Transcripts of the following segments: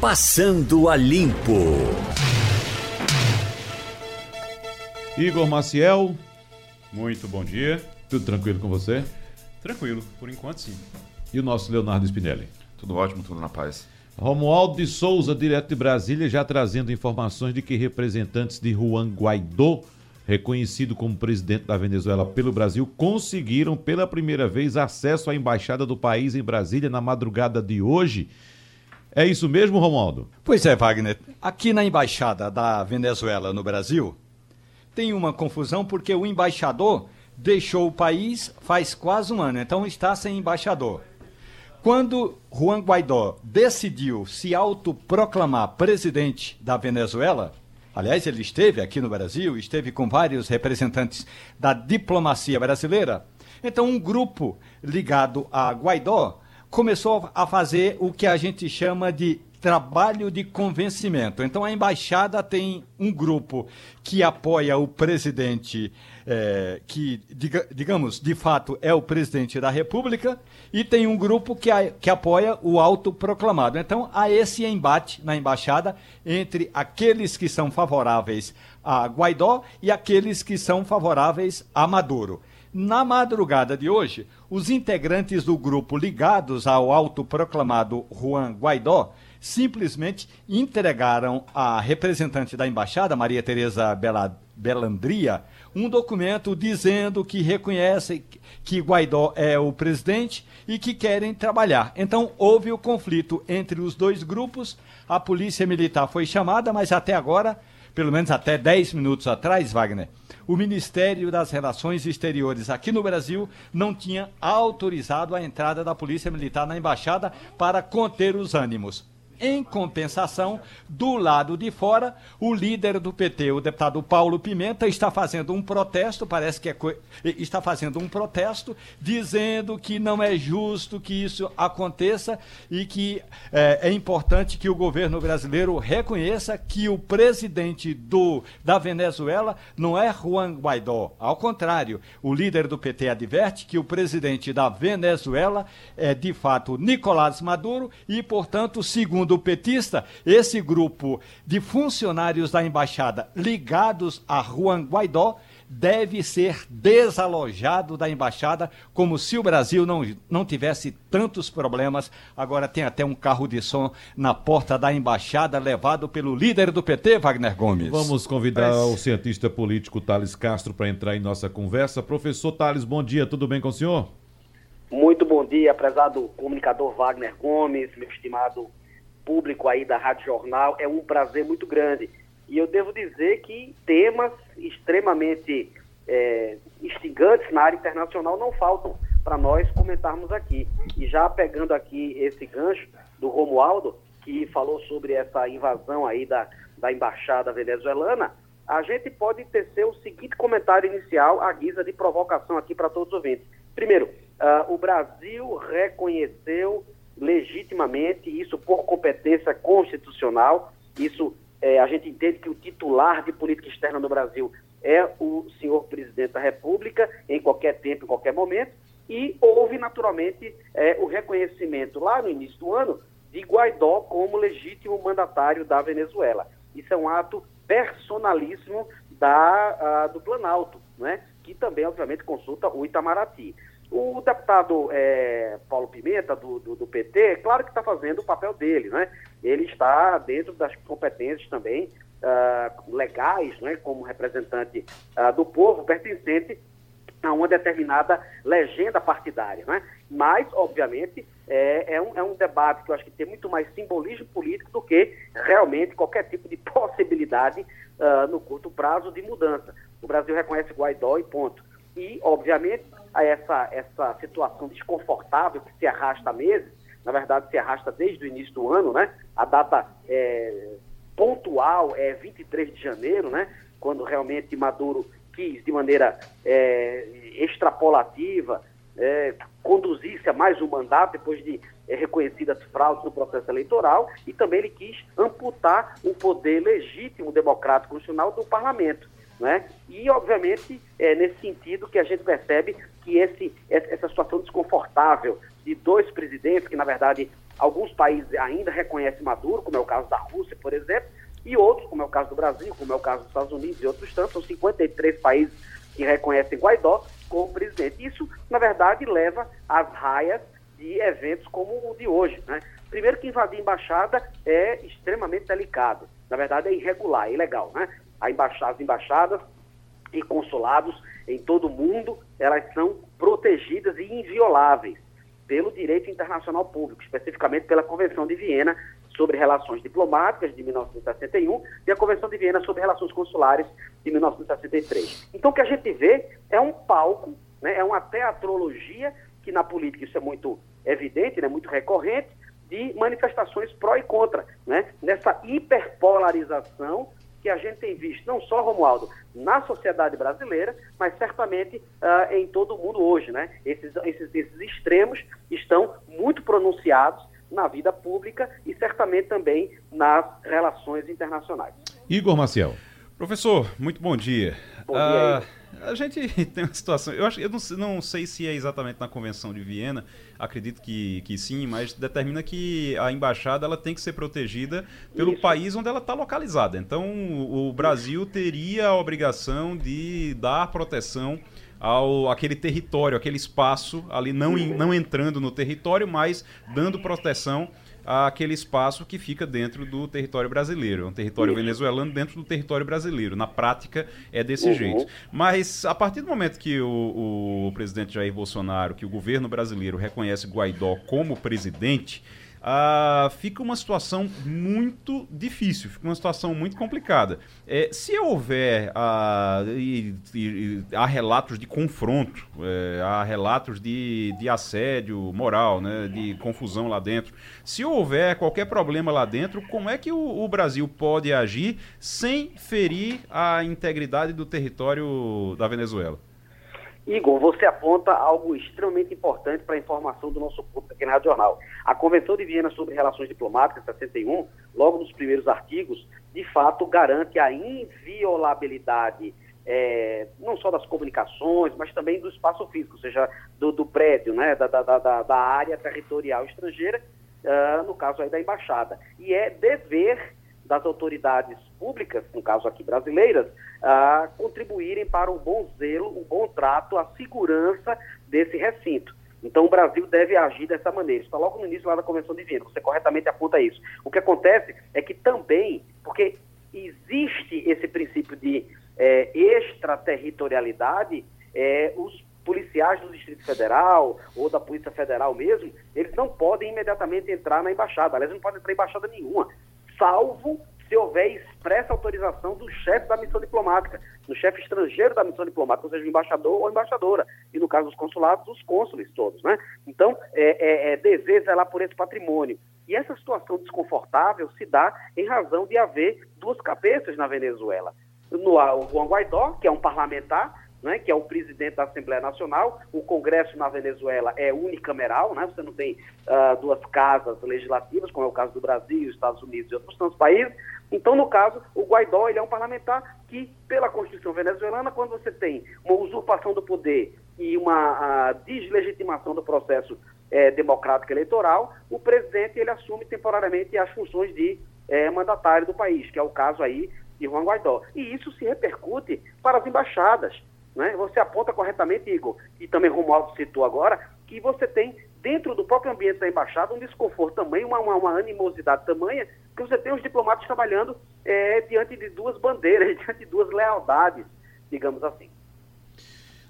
Passando a Limpo. Igor Maciel, muito bom dia. Tudo tranquilo com você? Tranquilo, por enquanto sim. E o nosso Leonardo Spinelli? Tudo ótimo, tudo na paz. Romualdo de Souza, direto de Brasília, já trazendo informações de que representantes de Juan Guaidó, reconhecido como presidente da Venezuela pelo Brasil, conseguiram pela primeira vez acesso à embaixada do país em Brasília na madrugada de hoje. É isso mesmo, Romualdo? Pois é, Wagner. Aqui na embaixada da Venezuela no Brasil, tem uma confusão porque o embaixador deixou o país faz quase um ano, então está sem embaixador. Quando Juan Guaidó decidiu se autoproclamar presidente da Venezuela, aliás, ele esteve aqui no Brasil, esteve com vários representantes da diplomacia brasileira, então um grupo ligado a Guaidó começou a fazer o que a gente chama de trabalho de convencimento. Então a embaixada tem um grupo que apoia o presidente, é, que, diga, digamos, de fato é o presidente da República, e tem um grupo que, a, que apoia o autoproclamado. Então há esse embate na embaixada entre aqueles que são favoráveis a Guaidó e aqueles que são favoráveis a Maduro. Na madrugada de hoje, os integrantes do grupo ligados ao autoproclamado Juan Guaidó simplesmente entregaram à representante da embaixada, Maria Tereza Belandria, um documento dizendo que reconhece que Guaidó é o presidente e que querem trabalhar. Então houve o conflito entre os dois grupos. A polícia militar foi chamada, mas até agora, pelo menos até 10 minutos atrás, Wagner, o Ministério das Relações Exteriores aqui no Brasil não tinha autorizado a entrada da Polícia Militar na embaixada para conter os ânimos. Em compensação, do lado de fora, o líder do PT, o deputado Paulo Pimenta, está fazendo um protesto, parece que é está fazendo um protesto, dizendo que não é justo que isso aconteça e que é, é importante que o governo brasileiro reconheça que o presidente do, da Venezuela não é Juan Guaidó. Ao contrário, o líder do PT adverte que o presidente da Venezuela é de fato Nicolás Maduro e, portanto, segundo do petista, esse grupo de funcionários da embaixada ligados a Juan Guaidó deve ser desalojado da embaixada, como se o Brasil não, não tivesse tantos problemas. Agora tem até um carro de som na porta da embaixada, levado pelo líder do PT, Wagner Gomes. Vamos convidar Mas... o cientista político Thales Castro para entrar em nossa conversa. Professor Thales, bom dia, tudo bem com o senhor? Muito bom dia, prezado comunicador Wagner Gomes, meu estimado público aí da Rádio Jornal. É um prazer muito grande. E eu devo dizer que temas extremamente é, instigantes na área internacional não faltam para nós comentarmos aqui. E já pegando aqui esse gancho do Romualdo, que falou sobre essa invasão aí da, da embaixada venezuelana, a gente pode tecer o seguinte comentário inicial à guisa de provocação aqui para todos os ouvintes. Primeiro, uh, o Brasil reconheceu legitimamente, isso por competência constitucional. Isso é, a gente entende que o titular de política externa no Brasil é o senhor presidente da República, em qualquer tempo, em qualquer momento. E houve, naturalmente, é, o reconhecimento lá no início do ano de Guaidó como legítimo mandatário da Venezuela. Isso é um ato personalíssimo da, a, do Planalto, né? que também, obviamente, consulta o Itamaraty. O deputado é, Paulo Pimenta, do, do, do, PT, claro que está fazendo o papel dele, né? Ele está dentro das competências também uh, legais, né? como representante uh, do povo, pertencente a uma determinada legenda partidária, né? Mas, obviamente, é, é, um, é um debate que eu acho que tem muito mais simbolismo político do que realmente qualquer tipo de possibilidade uh, no curto prazo de mudança. O Brasil reconhece Guaidó e ponto. E, obviamente, a essa, essa situação desconfortável que se arrasta há meses, na verdade se arrasta desde o início do ano, né? A data é, pontual é 23 de janeiro, né? Quando realmente Maduro quis, de maneira é, extrapolativa, é, conduzisse a mais um mandato depois de é, reconhecidas fraudes no processo eleitoral e também ele quis amputar o poder legítimo democrático constitucional do parlamento. Né? E, obviamente, é nesse sentido que a gente percebe que esse, essa situação desconfortável de dois presidentes, que na verdade Alguns países ainda reconhecem Maduro, como é o caso da Rússia, por exemplo, e outros, como é o caso do Brasil, como é o caso dos Estados Unidos e outros tantos, são 53 países que reconhecem Guaidó como presidente. Isso, na verdade, leva às raias de eventos como o de hoje. Né? Primeiro que invadir embaixada é extremamente delicado. Na verdade, é irregular, é ilegal. Né? Embaixada, as embaixadas e consulados em todo o mundo, elas são protegidas e invioláveis pelo direito internacional público, especificamente pela Convenção de Viena sobre Relações Diplomáticas de 1961 e a Convenção de Viena sobre Relações Consulares de 1963. Então, o que a gente vê é um palco, né, é uma teatrologia, que na política isso é muito evidente, né, muito recorrente, de manifestações pró e contra, né, nessa hiperpolarização que a gente tem visto, não só, Romualdo, na sociedade brasileira, mas certamente uh, em todo o mundo hoje. Né? Esses, esses, esses extremos estão muito pronunciados na vida pública e certamente também nas relações internacionais. Igor Maciel. Professor, muito bom dia. Bom dia. Uh, a gente tem uma situação. Eu, acho, eu não, não, sei se é exatamente na Convenção de Viena, acredito que, que sim, mas determina que a embaixada ela tem que ser protegida pelo Isso. país onde ela está localizada. Então, o Brasil teria a obrigação de dar proteção ao aquele território, aquele espaço ali, não, não entrando no território, mas dando proteção àquele espaço que fica dentro do território brasileiro. É um território venezuelano dentro do território brasileiro. Na prática, é desse uhum. jeito. Mas, a partir do momento que o, o presidente Jair Bolsonaro, que o governo brasileiro reconhece Guaidó como presidente, ah, fica uma situação muito difícil, fica uma situação muito complicada. É, se houver ah, e, e, há relatos de confronto, é, há relatos de, de assédio moral, né, de confusão lá dentro, se houver qualquer problema lá dentro, como é que o, o Brasil pode agir sem ferir a integridade do território da Venezuela? Igor, você aponta algo extremamente importante para a informação do nosso público aqui na Rádio Jornal. A Convenção de Viena sobre Relações Diplomáticas, 61, logo nos primeiros artigos, de fato garante a inviolabilidade é, não só das comunicações, mas também do espaço físico, ou seja, do, do prédio, né, da, da, da, da, área territorial estrangeira, uh, no caso aí da embaixada. E é dever das autoridades públicas, no caso aqui brasileiras, a contribuírem para o bom zelo, o bom trato, a segurança desse recinto. Então, o Brasil deve agir dessa maneira. Está logo no início lá da Convenção de Viena, você corretamente aponta isso. O que acontece é que também, porque existe esse princípio de é, extraterritorialidade, é, os policiais do Distrito Federal ou da Polícia Federal mesmo, eles não podem imediatamente entrar na embaixada. Aliás, não podem entrar em embaixada nenhuma, salvo se houver expressa autorização do chefe da missão diplomática, do chefe estrangeiro da missão diplomática, ou seja, o embaixador ou embaixadora, e no caso dos consulados, os cônsules todos, né? Então, é, é, é dever zelar por esse patrimônio. E essa situação desconfortável se dá em razão de haver duas cabeças na Venezuela. No, o Juan Guaidó, que é um parlamentar, né, que é o presidente da Assembleia Nacional. O Congresso na Venezuela é unicameral, né, você não tem uh, duas casas legislativas, como é o caso do Brasil, Estados Unidos e outros tantos países. Então, no caso, o Guaidó ele é um parlamentar que, pela Constituição venezuelana, quando você tem uma usurpação do poder e uma deslegitimação do processo é, democrático eleitoral, o presidente ele assume temporariamente as funções de é, mandatário do país, que é o caso aí de Juan Guaidó. E isso se repercute para as embaixadas. Né? Você aponta corretamente, Igor, e também Romualdo citou agora, que você tem dentro do próprio ambiente da embaixada um desconforto também, uma, uma, uma animosidade tamanha, que você tem os diplomatas trabalhando é, diante de duas bandeiras, diante de duas lealdades, digamos assim.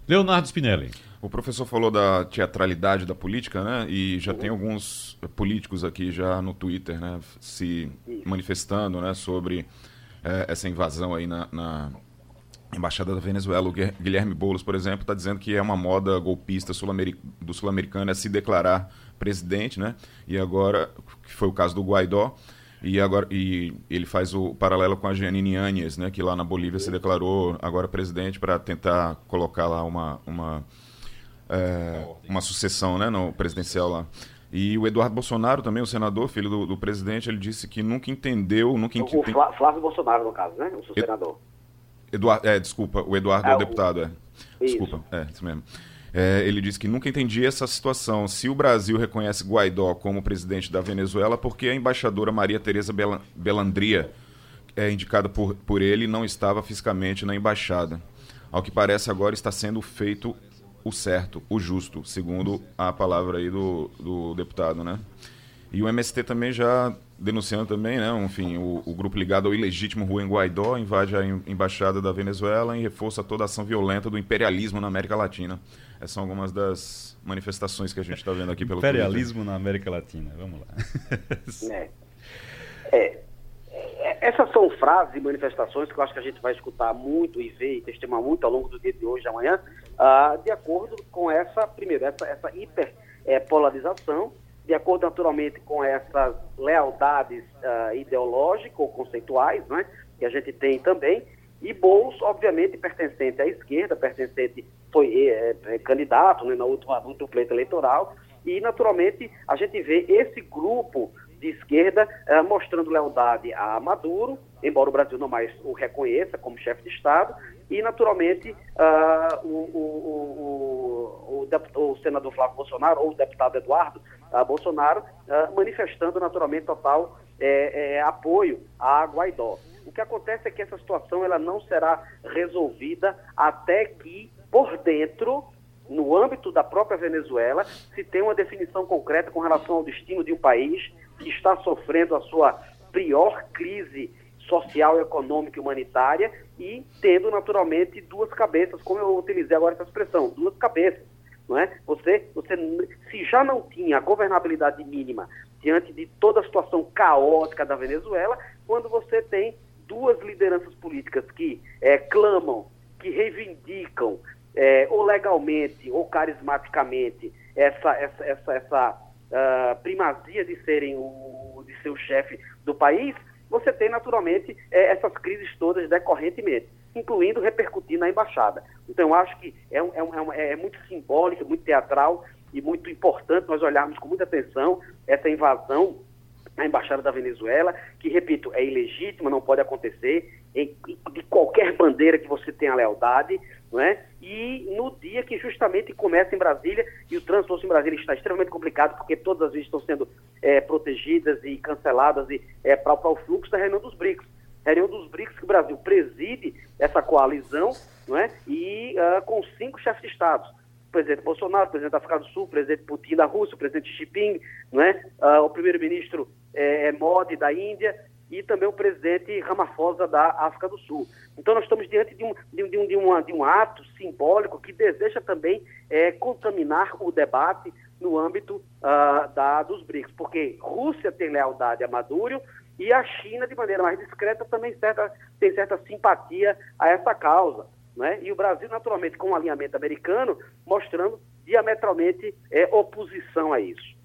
Leonardo Spinelli. O professor falou da teatralidade da política, né? E já uhum. tem alguns políticos aqui já no Twitter, né? Se Isso. manifestando, né? Sobre é, essa invasão aí na, na Embaixada da Venezuela, o Guilherme Boulos, por exemplo, está dizendo que é uma moda golpista sul do sul-americano é se declarar presidente, né? E agora, que foi o caso do Guaidó, e agora e ele faz o paralelo com a Janine Áñez, né? Que lá na Bolívia se declarou agora presidente para tentar colocar lá uma uma é, uma sucessão, né? No presidencial lá. E o Eduardo Bolsonaro também, o senador, filho do, do presidente, ele disse que nunca entendeu, nunca entendeu. O Flávio Bolsonaro, no caso, né? O seu senador. Eduardo, é, desculpa, o Eduardo é, é o deputado, é. Desculpa, é, isso mesmo. É, ele disse que nunca entendia essa situação. Se o Brasil reconhece Guaidó como presidente da Venezuela, por que a embaixadora Maria Tereza Belandria, é, indicada por, por ele, não estava fisicamente na embaixada? Ao que parece agora está sendo feito o certo, o justo, segundo a palavra aí do, do deputado, né? E o MST também já denunciando também, né, enfim, o, o, grupo ligado ao ilegítimo Juan Guaidó invade a embaixada da Venezuela e reforça toda a ação violenta do imperialismo na América Latina. Essas são algumas das manifestações que a gente está vendo aqui pelo Imperialismo Twitter. na América Latina, vamos lá. É. É. é. Essas são frases e manifestações que eu acho que a gente vai escutar muito e ver e testemunhar muito ao longo do dia de hoje e amanhã, uh, de acordo com essa, primeiro, essa, essa hiperpolarização é, de acordo naturalmente com essas lealdades uh, ideológicas ou conceituais, né, que a gente tem também, e Boulos, obviamente, pertencente à esquerda, pertencente, foi é, é, candidato né, na última, no pleito eleitoral, e naturalmente a gente vê esse grupo de esquerda uh, mostrando lealdade a Maduro, embora o Brasil não mais o reconheça como chefe de Estado, e naturalmente uh, o, o, o, o, senador Flávio Bolsonaro ou o deputado Eduardo uh, Bolsonaro manifestando naturalmente total é, é, apoio a Guaidó. O que acontece é que essa situação ela não será resolvida até que por dentro no âmbito da própria Venezuela, se tem uma definição concreta com relação ao destino de um país que está sofrendo a sua pior crise social, econômica e humanitária e tendo naturalmente duas cabeças, como eu utilizei agora essa expressão, duas cabeças. Não é? você, você, se já não tinha a governabilidade mínima diante de toda a situação caótica da Venezuela, quando você tem duas lideranças políticas que é, clamam, que reivindicam, é, ou legalmente ou carismaticamente, essa, essa, essa, essa uh, primazia de serem o, de ser o chefe do país, você tem naturalmente é, essas crises todas decorrentemente, incluindo repercutir na embaixada. Então, eu acho que é, um, é, um, é, é muito simbólico, muito teatral e muito importante nós olharmos com muita atenção essa invasão à embaixada da Venezuela, que, repito, é ilegítima, não pode acontecer, em, de qualquer bandeira que você tenha lealdade, não é? E no dia que justamente começa em Brasília, e o trânsito em Brasília está extremamente complicado, porque todas as vezes estão sendo é, protegidas e canceladas e, é, para o fluxo da reunião dos BRICS. reunião dos BRICS que o Brasil preside essa coalizão, não é? E uh, com cinco chefes de Estado. Presidente Bolsonaro, presidente da África do Sul, presidente Putin da Rússia, presidente Xi Jinping, não é? Uh, o primeiro-ministro é, Modi da Índia e também o presidente Ramaphosa da África do Sul. Então nós estamos diante de um, de, de um, de uma, de um ato simbólico que deseja também é, contaminar o debate no âmbito uh, da, dos BRICS, porque Rússia tem lealdade a Maduro e a China, de maneira mais discreta, também certa, tem certa simpatia a essa causa. Né? E o Brasil, naturalmente, com o alinhamento americano, mostrando diametralmente é, oposição a isso.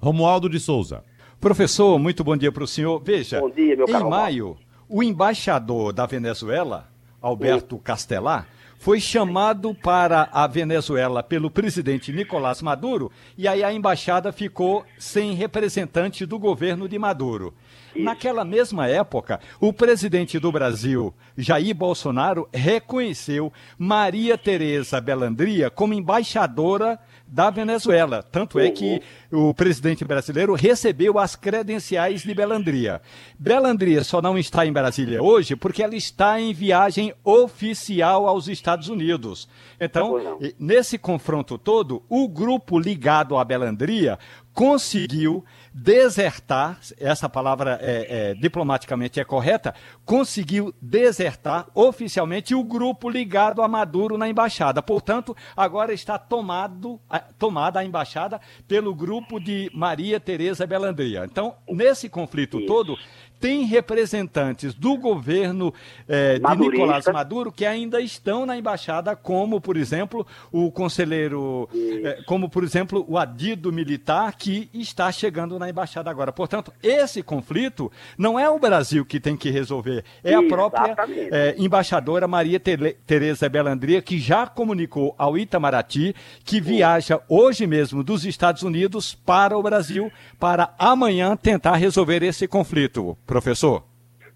Romualdo de Souza. Professor, muito bom dia para o senhor. Veja, bom dia, meu em maio, o embaixador da Venezuela, Alberto Sim. Castelar, foi chamado para a Venezuela pelo presidente Nicolás Maduro e aí a embaixada ficou sem representante do governo de Maduro. Isso. Naquela mesma época, o presidente do Brasil, Jair Bolsonaro, reconheceu Maria Tereza Belandria como embaixadora da Venezuela. Tanto é que o presidente brasileiro recebeu as credenciais de Belandria. Belandria só não está em Brasília hoje porque ela está em viagem oficial aos Estados Unidos. Então, nesse confronto todo, o grupo ligado à Belandria conseguiu desertar, essa palavra é, é, diplomaticamente é correta, conseguiu desertar oficialmente o grupo ligado a Maduro na embaixada. Portanto, agora está tomado, tomada a embaixada pelo grupo de Maria Tereza Belandria. Então, nesse conflito todo, tem representantes do governo eh, de Nicolás Maduro que ainda estão na embaixada, como, por exemplo, o conselheiro, eh, como, por exemplo, o adido militar que está chegando na embaixada agora. Portanto, esse conflito não é o Brasil que tem que resolver, é a própria eh, embaixadora Maria Tereza Belandria, que já comunicou ao Itamaraty que viaja hoje mesmo dos Estados Unidos para o Brasil para amanhã tentar resolver esse conflito professor?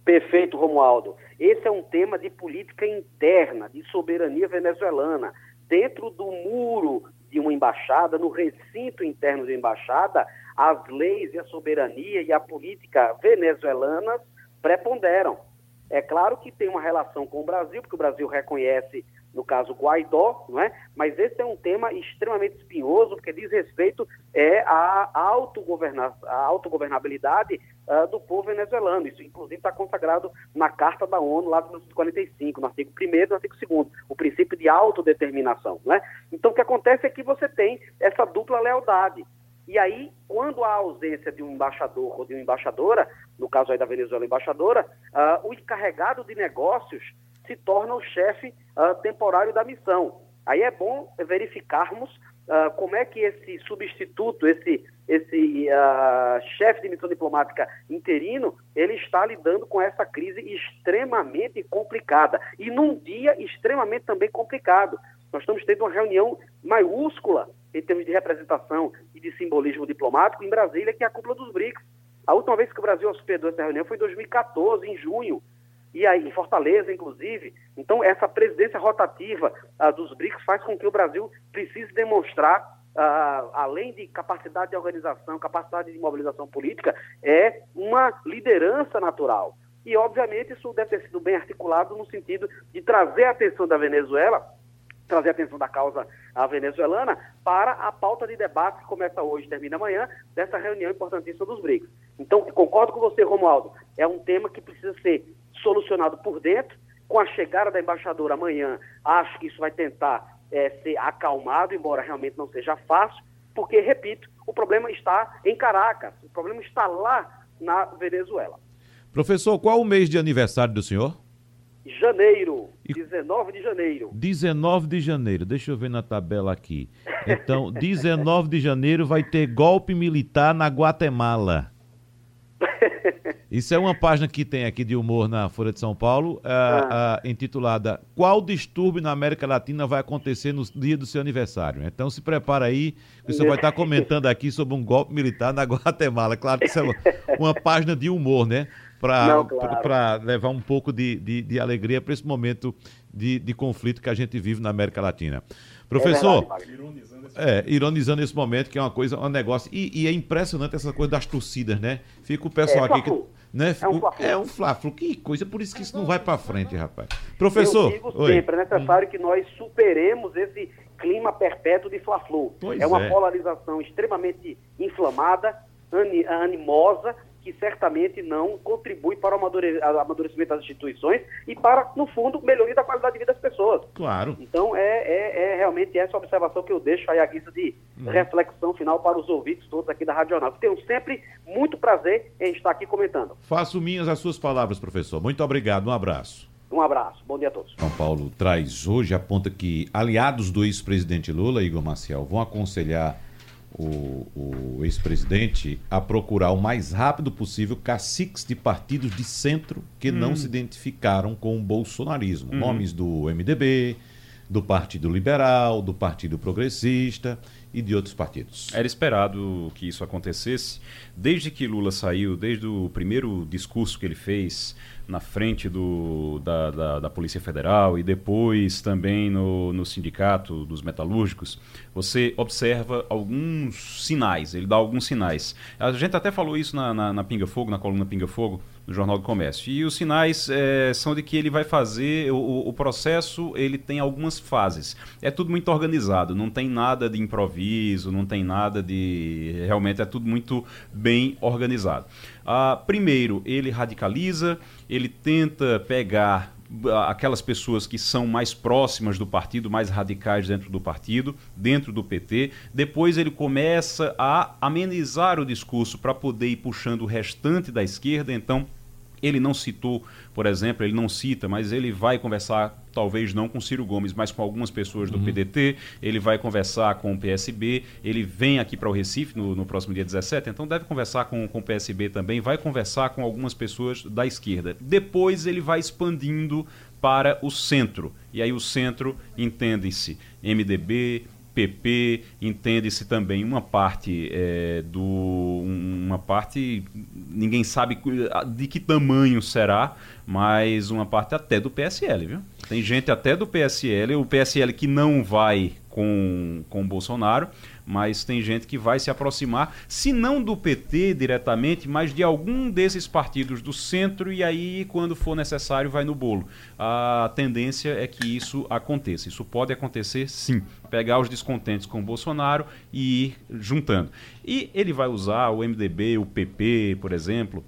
Perfeito, Romualdo. Esse é um tema de política interna, de soberania venezuelana. dentro do muro de uma embaixada, no recinto interno de embaixada, as leis e a soberania e a política venezuelanas preponderam. É claro que tem uma relação com o Brasil, porque o Brasil reconhece, no caso, Guaidó, não é? mas esse é um tema extremamente espinhoso, porque diz respeito é, à, autogoverna à autogovernabilidade uh, do povo venezuelano. Isso, inclusive, está consagrado na Carta da ONU, lá de 1945, no artigo 1 e no artigo 2 o princípio de autodeterminação. Não é? Então, o que acontece é que você tem essa dupla lealdade. E aí, quando há ausência de um embaixador ou de uma embaixadora, no caso aí da Venezuela embaixadora, uh, o encarregado de negócios se torna o chefe uh, temporário da missão. Aí é bom verificarmos uh, como é que esse substituto, esse, esse chefe de missão diplomática interino, ele está lidando com essa crise extremamente complicada. E num dia extremamente também complicado. Nós estamos tendo uma reunião maiúscula em termos de representação e de simbolismo diplomático em Brasília, que é a cúpula dos BRICS. A última vez que o Brasil hospedou essa reunião foi em 2014, em junho, e aí em Fortaleza, inclusive. Então, essa presidência rotativa uh, dos BRICS faz com que o Brasil precise demonstrar, uh, além de capacidade de organização, capacidade de mobilização política, é uma liderança natural. E, obviamente, isso deve ter sido bem articulado no sentido de trazer a atenção da Venezuela trazer a atenção da causa venezuelana para a pauta de debate que começa hoje e termina amanhã, dessa reunião importantíssima dos BRICS. Então, concordo com você, Romualdo, é um tema que precisa ser solucionado por dentro. Com a chegada da embaixadora amanhã, acho que isso vai tentar é, ser acalmado, embora realmente não seja fácil, porque, repito, o problema está em Caracas, o problema está lá na Venezuela. Professor, qual o mês de aniversário do senhor? Janeiro, 19 de janeiro. 19 de janeiro, deixa eu ver na tabela aqui. Então, 19 de janeiro vai ter golpe militar na Guatemala. Isso é uma página que tem aqui de humor na Folha de São Paulo, uh, ah. uh, intitulada Qual distúrbio na América Latina vai acontecer no dia do seu aniversário? Então se prepara aí, você vai estar comentando aqui sobre um golpe militar na Guatemala. Claro que isso é uma, uma página de humor, né? para claro. levar um pouco de, de, de alegria para esse momento de, de, conflito que a gente vive na América Latina. Professor, é verdade, ironizando, esse é, ironizando esse momento, que é uma coisa, um negócio. E, e, é impressionante essa coisa das torcidas, né? Fica o pessoal é, aqui que. Né? É um fla É um Que coisa, por isso que isso não vai para frente, rapaz. Professor. Eu digo oi. sempre, é necessário que nós superemos esse clima perpétuo de Fla-Flu. É uma é. polarização extremamente inflamada, animosa, que certamente não contribui para o amadurecimento das instituições e para, no fundo, melhoria da qualidade de vida das pessoas. Claro. Então, é, é, é realmente essa observação que eu deixo aí à guisa de uhum. reflexão final para os ouvintes todos aqui da Rádio Jornal. Tenho sempre muito prazer em estar aqui comentando. Faço minhas as suas palavras, professor. Muito obrigado. Um abraço. Um abraço. Bom dia a todos. São Paulo traz hoje, aponta que aliados do ex-presidente Lula, Igor Maciel, vão aconselhar o, o ex-presidente a procurar o mais rápido possível caciques de partidos de centro que hum. não se identificaram com o bolsonarismo. Uhum. Nomes do MDB, do Partido Liberal, do Partido Progressista e de outros partidos. Era esperado que isso acontecesse. Desde que Lula saiu, desde o primeiro discurso que ele fez na frente do, da, da, da Polícia Federal e depois também no, no Sindicato dos Metalúrgicos, você observa alguns sinais, ele dá alguns sinais. A gente até falou isso na, na, na Pinga Fogo, na coluna Pinga Fogo, no Jornal do Comércio. E os sinais é, são de que ele vai fazer, o, o processo ele tem algumas fases. É tudo muito organizado, não tem nada de improviso, não tem nada de. Realmente é tudo muito bem organizado. Ah, primeiro, ele radicaliza, ele tenta pegar ah, aquelas pessoas que são mais próximas do partido, mais radicais dentro do partido, dentro do PT. Depois ele começa a amenizar o discurso para poder ir puxando o restante da esquerda. Então, ele não citou, por exemplo, ele não cita, mas ele vai conversar, talvez não com Ciro Gomes, mas com algumas pessoas do uhum. PDT, ele vai conversar com o PSB, ele vem aqui para o Recife no, no, próximo dia 17, então deve conversar com, com o PSB também, vai conversar com algumas pessoas da esquerda. Depois ele vai expandindo para o centro. E aí o centro entende-se MDB, PP, entende-se também uma parte é, do uma parte ninguém sabe de que tamanho será, mas uma parte até do PSL, viu? Tem gente até do PSL, o PSL que não vai com, com Bolsonaro, mas tem gente que vai se aproximar, se não do PT diretamente, mas de algum desses partidos do centro, e aí, quando for necessário, vai no bolo. A tendência é que isso aconteça. Isso pode acontecer sim. Pegar os descontentes com o Bolsonaro e ir juntando. E ele vai usar o MDB, o PP, por exemplo,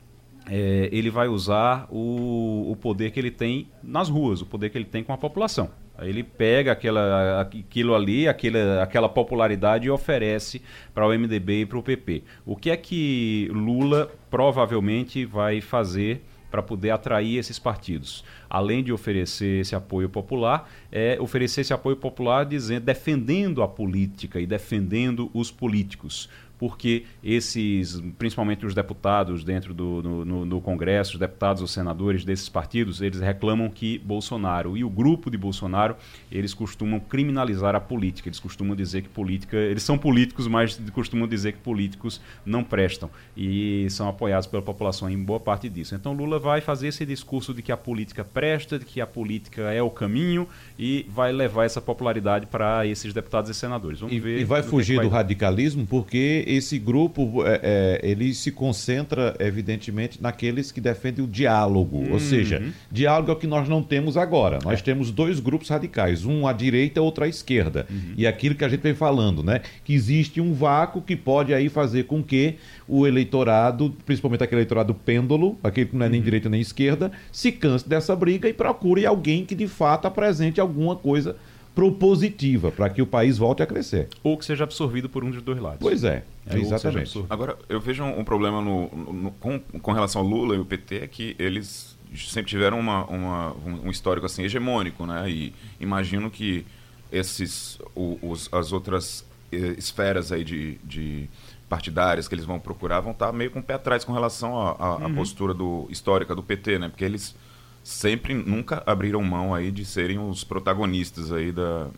é, ele vai usar o, o poder que ele tem nas ruas, o poder que ele tem com a população. Ele pega aquela, aquilo ali, aquela, aquela popularidade e oferece para o MDB e para o PP. O que é que Lula provavelmente vai fazer para poder atrair esses partidos? Além de oferecer esse apoio popular, é oferecer esse apoio popular dizendo, defendendo a política e defendendo os políticos porque esses, principalmente os deputados dentro do no, no, no Congresso, os deputados, os senadores desses partidos, eles reclamam que Bolsonaro e o grupo de Bolsonaro, eles costumam criminalizar a política, eles costumam dizer que política, eles são políticos, mas costumam dizer que políticos não prestam e são apoiados pela população em boa parte disso. Então Lula vai fazer esse discurso de que a política presta, de que a política é o caminho e vai levar essa popularidade para esses deputados e senadores. Vamos e, ver. E vai fugir do radicalismo porque esse grupo é, é, ele se concentra, evidentemente, naqueles que defendem o diálogo. Uhum. Ou seja, diálogo é o que nós não temos agora. Nós é. temos dois grupos radicais, um à direita e outro à esquerda. Uhum. E aquilo que a gente vem falando, né? Que existe um vácuo que pode aí fazer com que o eleitorado, principalmente aquele eleitorado pêndulo, aquele que não é nem uhum. direita nem esquerda, se canse dessa briga e procure alguém que de fato apresente alguma coisa propositiva para que o país volte a crescer. Ou que seja absorvido por um dos dois lados. Pois é, é exatamente. Agora, eu vejo um, problema no, no, com, com relação ao Lula e o PT é que eles sempre tiveram uma, uma, um histórico assim hegemônico, né? E imagino que esses, os, as outras eh, esferas aí de, de partidárias que eles vão procurar vão estar meio com o pé atrás com relação à uhum. postura do, histórica do PT, né? Porque eles sempre nunca abriram mão aí de serem os protagonistas aí da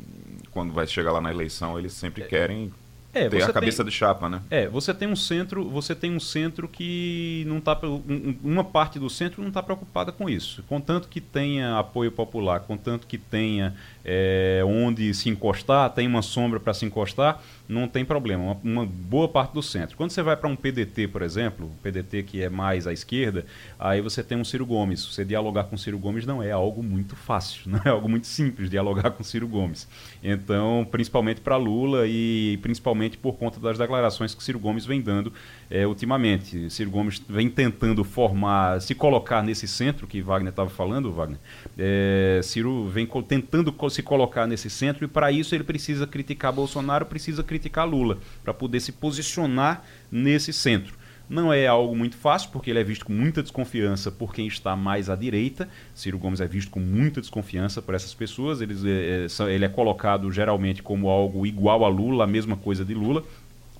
quando vai chegar lá na eleição eles sempre é, querem é, ter a cabeça tem, de chapa, né? É, você tem um centro, você tem um centro que não tá uma parte do centro não está preocupada com isso, contanto que tenha apoio popular, contanto que tenha é, onde se encostar, tem uma sombra para se encostar, não tem problema. Uma, uma, boa parte do centro. Quando você vai para um PDT, por exemplo, PDT que é mais à esquerda, aí você tem um Ciro Gomes. Você dialogar com Ciro Gomes não é algo muito fácil, não é algo muito simples dialogar com Ciro Gomes. Então, principalmente para Lula e principalmente por conta das declarações que Ciro Gomes vem dando é, ultimamente. Ciro Gomes vem tentando formar, se colocar nesse centro que Wagner estava falando, Wagner. É, Ciro vem tentando se colocar nesse centro e para isso ele precisa criticar Bolsonaro, precisa criticar Lula, para poder se posicionar nesse centro. Não é algo muito fácil, porque ele é visto com muita desconfiança por quem está mais à direita. Ciro Gomes é visto com muita desconfiança por essas pessoas. É, ele é colocado geralmente como algo igual a Lula, a mesma coisa de Lula,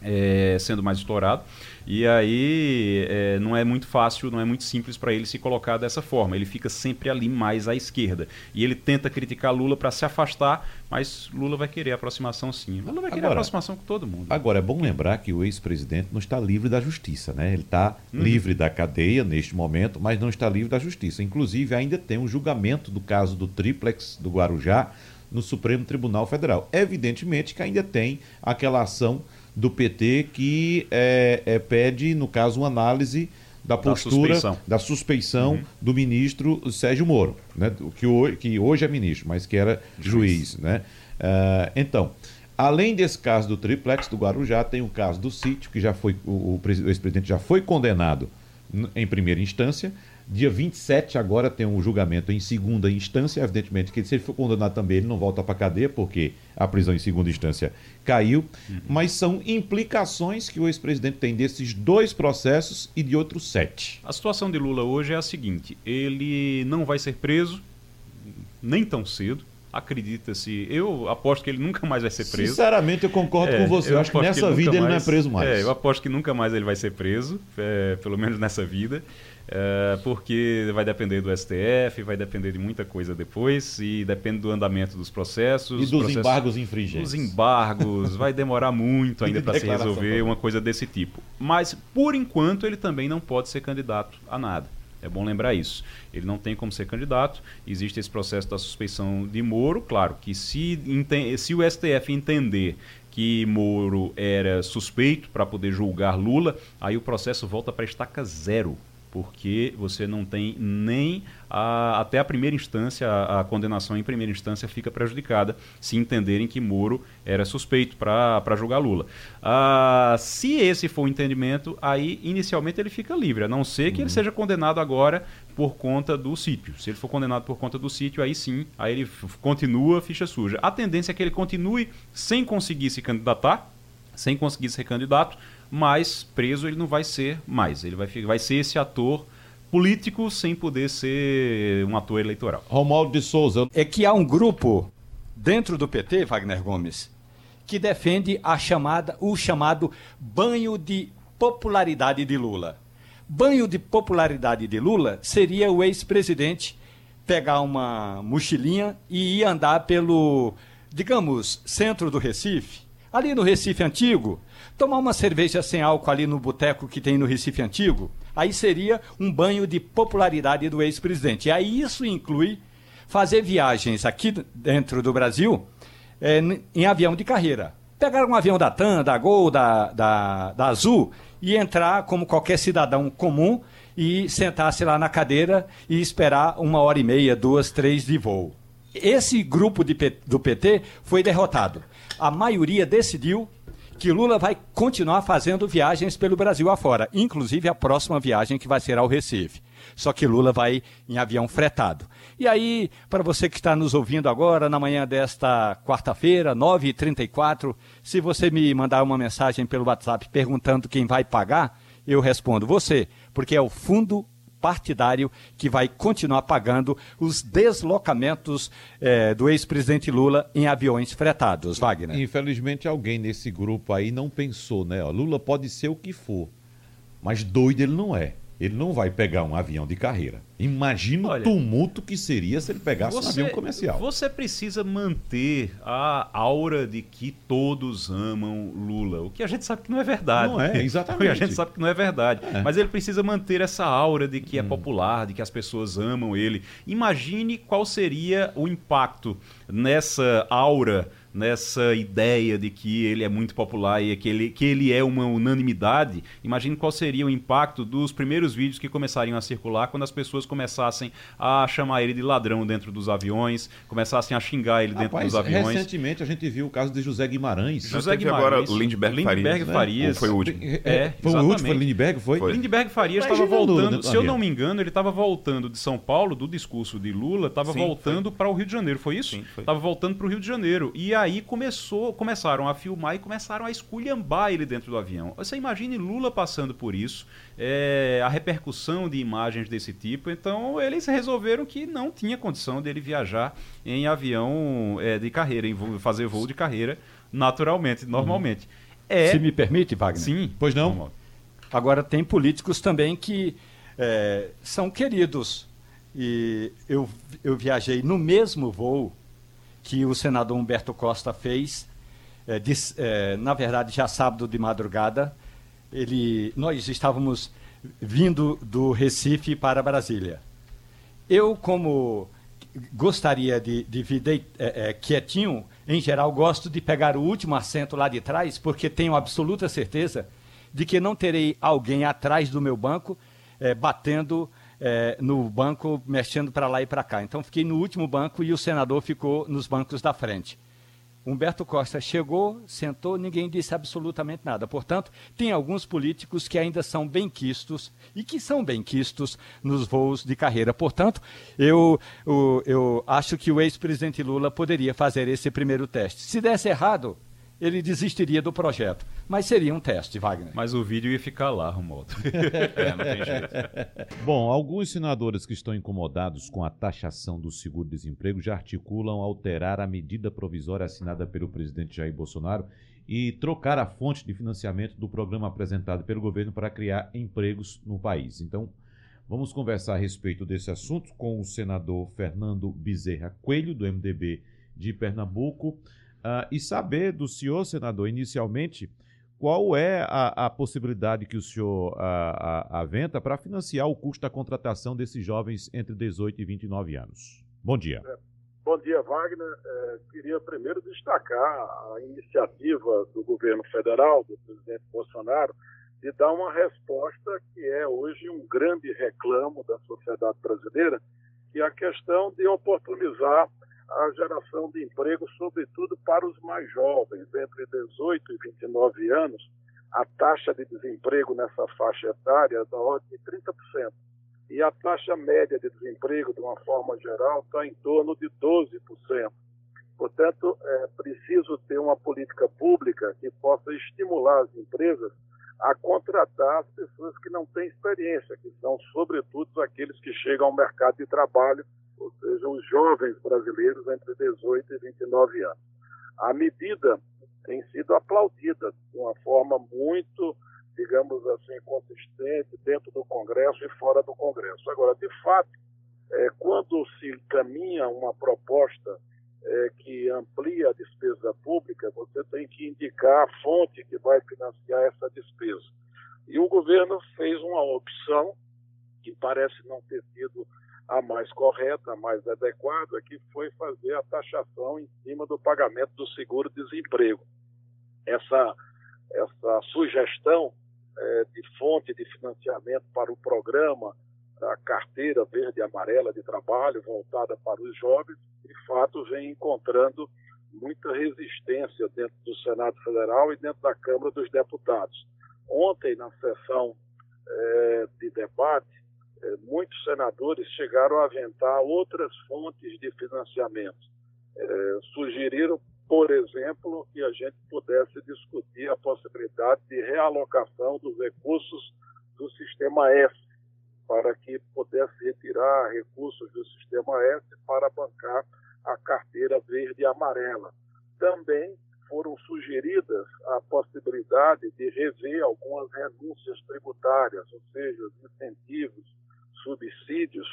é, sendo mais estourado. E aí é, não é muito fácil, não é muito simples para ele se colocar dessa forma. Ele fica sempre ali mais à esquerda. E ele tenta criticar Lula para se afastar, mas Lula vai querer aproximação sim. Lula vai querer agora, aproximação com todo mundo. Agora, é bom lembrar que o ex-presidente não está livre da justiça, né? Ele está uhum. livre da cadeia neste momento, mas não está livre da justiça. Inclusive, ainda tem um julgamento do caso do triplex do Guarujá no Supremo Tribunal Federal. Evidentemente que ainda tem aquela ação do PT que é, é, pede, no caso, uma análise da postura da suspeição, da suspeição uhum. do ministro Sérgio Moro, né, que, hoje, que hoje é ministro, mas que era juiz. juiz né? Uh, então, além desse caso do triplex do Guarujá, tem o caso do sítio, que já foi o, o ex-presidente já foi condenado em primeira instância, Dia 27 agora tem um julgamento em segunda instância, evidentemente que se ele for condenado também ele não volta para a cadeia porque a prisão em segunda instância caiu, uhum. mas são implicações que o ex-presidente tem desses dois processos e de outros sete. A situação de Lula hoje é a seguinte: ele não vai ser preso nem tão cedo. Acredita-se, eu aposto que ele nunca mais vai ser preso. Sinceramente, eu concordo é, com você. Eu, acho que nessa que vida ele mais, não é preso mais. É, eu aposto que nunca mais ele vai ser preso, é, pelo menos nessa vida. É, porque vai depender do STF, vai depender de muita coisa depois e depende do andamento dos processos. E dos processos, embargos infringentes. Dos embargos, vai demorar muito ainda para se resolver uma coisa desse tipo. Mas, por enquanto, ele também não pode ser candidato a nada. É bom lembrar isso. Ele não tem como ser candidato, existe esse processo da suspeição de Moro. Claro que se, se o STF entender que Moro era suspeito para poder julgar Lula, aí o processo volta para estaca zero porque você não tem nem a, até a primeira instância, a, a, condenação em primeira instância fica prejudicada se entenderem que Moro era suspeito para julgar Lula. Ah, se esse for o entendimento, aí inicialmente ele fica livre, a não ser que uhum. ele seja condenado agora por conta do sítio. Se ele for condenado por conta do sítio, aí sim, aí ele continua ficha suja. A tendência é que ele continue sem conseguir se candidatar, sem conseguir ser candidato, mas preso ele não vai ser mais. Ele vai, vai ser esse ator político sem poder ser um ator eleitoral. Romualdo de Souza. É que há um grupo dentro do PT, Wagner Gomes, que defende a chamada, o chamado banho de popularidade de Lula. Banho de popularidade de Lula seria o ex-presidente pegar uma mochilinha e ir andar pelo, digamos, centro do Recife, ali no Recife Antigo, tomar uma cerveja sem álcool ali no boteco que tem no Recife Antigo, aí seria um banho de popularidade do ex-presidente. E aí isso inclui fazer viagens aqui dentro do Brasil é, em avião de carreira. Pegar um avião da TAM, da Gol, da, da, da Azul e entrar como qualquer cidadão comum e sentar-se lá na cadeira e esperar uma hora e meia, duas, três de voo. Esse grupo de, do PT foi derrotado. A maioria decidiu que Lula vai continuar fazendo viagens pelo Brasil afora, inclusive a próxima viagem que vai ser ao Recife. Só que Lula vai em avião fretado. E aí, para você que está nos ouvindo agora, na manhã desta quarta-feira, 9h34, se você me mandar uma mensagem pelo WhatsApp perguntando quem vai pagar, eu respondo você, porque é o Fundo partidário que vai continuar pagando os deslocamentos eh, do ex-presidente Lula em aviões fretados, Wagner. Infelizmente, alguém nesse grupo aí não pensou, né? Lula pode ser o que for, mas doido ele não é ele não vai pegar um avião de carreira. Imagina Olha, o tumulto que seria se ele pegasse você, um avião comercial. Você precisa manter a aura de que todos amam Lula. O que a gente sabe que não é verdade. Não é, exatamente. a gente sabe que não é verdade. É. Mas ele precisa manter essa aura de que é hum. popular, de que as pessoas amam ele. Imagine qual seria o impacto nessa aura nessa ideia de que ele é muito popular e que ele, que ele é uma unanimidade, imagine qual seria o impacto dos primeiros vídeos que começariam a circular quando as pessoas começassem a chamar ele de ladrão dentro dos aviões, começassem a xingar ele dentro dos aviões. Recentemente a gente viu o caso de José Guimarães. José Guimarães. agora Lindbergh, Lindbergh Farias. Farias. Né? foi o último? É, é foi o último, foi Lindbergh, foi? foi. Lindbergh Farias estava voltando, se eu não me engano, ele estava voltando de São Paulo, do discurso de Lula, estava voltando para o Rio de Janeiro, foi isso? Estava voltando para o Rio de Janeiro. E aí começou começaram a filmar e começaram a esculhambar ele dentro do avião. Você imagine Lula passando por isso, é, a repercussão de imagens desse tipo. Então eles resolveram que não tinha condição dele viajar em avião é, de carreira, em voo, fazer voo de carreira naturalmente, normalmente. Uhum. É... Se me permite, Wagner? Sim. Pois não? Agora tem políticos também que é, são queridos. E eu, eu viajei no mesmo voo que o senador Humberto Costa fez é, de, é, na verdade, já sábado de madrugada, ele, nós estávamos vindo do Recife para Brasília. Eu, como gostaria de, de vir é, é, quietinho, em geral, gosto de pegar o último assento lá de trás, porque tenho absoluta certeza de que não terei alguém atrás do meu banco é, batendo é, no banco, mexendo para lá e para cá. Então, fiquei no último banco e o senador ficou nos bancos da frente. Humberto Costa chegou, sentou, ninguém disse absolutamente nada. Portanto, tem alguns políticos que ainda são bem-quistos e que são bem-quistos nos voos de carreira. Portanto, eu, eu, eu acho que o ex-presidente Lula poderia fazer esse primeiro teste. Se desse errado, ele desistiria do projeto. Mas seria um teste, Wagner. Mas o vídeo ia ficar lá, Romualdo. é, não tem jeito. Bom, alguns senadores que estão incomodados com a taxação do seguro-desemprego já articulam alterar a medida provisória assinada pelo presidente Jair Bolsonaro e trocar a fonte de financiamento do programa apresentado pelo governo para criar empregos no país. Então, vamos conversar a respeito desse assunto com o senador Fernando Bezerra Coelho, do MDB de Pernambuco, uh, e saber do senhor, senador, inicialmente qual é a, a possibilidade que o senhor a, a, aventa para financiar o custo da contratação desses jovens entre 18 e 29 anos? Bom dia. É, bom dia, Wagner. É, queria primeiro destacar a iniciativa do governo federal, do presidente Bolsonaro, de dar uma resposta que é hoje um grande reclamo da sociedade brasileira, que é a questão de oportunizar a geração de emprego, sobretudo para os mais jovens, entre 18 e 29 anos, a taxa de desemprego nessa faixa etária é da ordem de 30%. E a taxa média de desemprego, de uma forma geral, está em torno de 12%. Portanto, é preciso ter uma política pública que possa estimular as empresas a contratar as pessoas que não têm experiência, que são, sobretudo, aqueles que chegam ao mercado de trabalho ou seja, os jovens brasileiros entre 18 e 29 anos. A medida tem sido aplaudida de uma forma muito, digamos assim, consistente dentro do Congresso e fora do Congresso. Agora, de fato, é, quando se encaminha uma proposta é, que amplia a despesa pública, você tem que indicar a fonte que vai financiar essa despesa. E o governo fez uma opção que parece não ter sido a mais correta, a mais adequada, que foi fazer a taxação em cima do pagamento do seguro-desemprego. Essa, essa sugestão é, de fonte de financiamento para o programa a carteira verde e amarela de trabalho voltada para os jovens, de fato, vem encontrando muita resistência dentro do Senado Federal e dentro da Câmara dos Deputados. Ontem, na sessão é, de debate, muitos senadores chegaram a aventar outras fontes de financiamento. É, sugeriram, por exemplo, que a gente pudesse discutir a possibilidade de realocação dos recursos do sistema S, para que pudesse retirar recursos do sistema S para bancar a carteira verde e amarela. Também foram sugeridas a possibilidade de rever algumas renúncias tributárias, ou seja, os incentivos subsídios